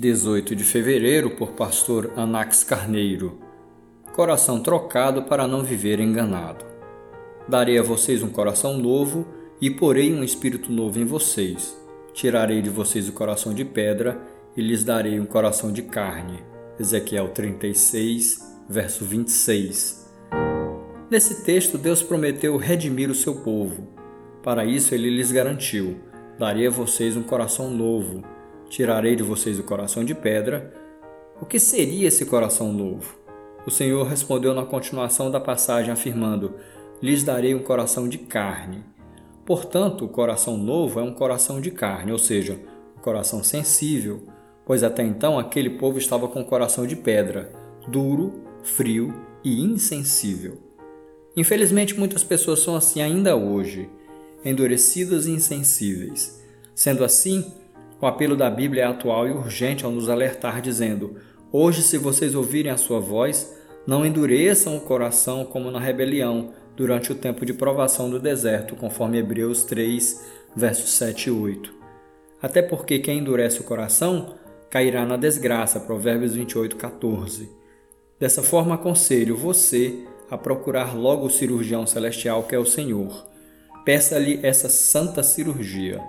18 de fevereiro, por pastor Anax Carneiro. Coração trocado para não viver enganado. Darei a vocês um coração novo e porei um espírito novo em vocês. Tirarei de vocês o coração de pedra e lhes darei um coração de carne. Ezequiel 36, verso 26. Nesse texto, Deus prometeu redimir o seu povo. Para isso, ele lhes garantiu: Darei a vocês um coração novo Tirarei de vocês o coração de pedra. O que seria esse coração novo? O Senhor respondeu na continuação da passagem, afirmando: Lhes darei um coração de carne. Portanto, o coração novo é um coração de carne, ou seja, um coração sensível, pois até então aquele povo estava com um coração de pedra, duro, frio e insensível. Infelizmente, muitas pessoas são assim ainda hoje, endurecidas e insensíveis. Sendo assim, o apelo da Bíblia é atual e urgente ao nos alertar, dizendo: Hoje, se vocês ouvirem a sua voz, não endureçam o coração como na rebelião durante o tempo de provação do deserto, conforme Hebreus 3, versos 7 e 8. Até porque quem endurece o coração cairá na desgraça, Provérbios 28, 14. Dessa forma, aconselho você a procurar logo o cirurgião celestial que é o Senhor. Peça-lhe essa santa cirurgia.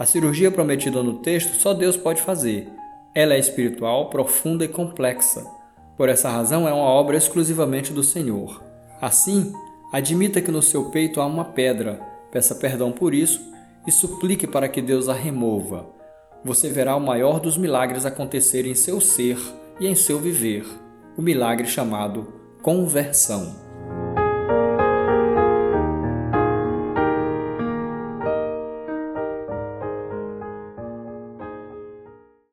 A cirurgia prometida no texto só Deus pode fazer. Ela é espiritual, profunda e complexa. Por essa razão, é uma obra exclusivamente do Senhor. Assim, admita que no seu peito há uma pedra, peça perdão por isso e suplique para que Deus a remova. Você verá o maior dos milagres acontecer em seu ser e em seu viver o milagre chamado conversão.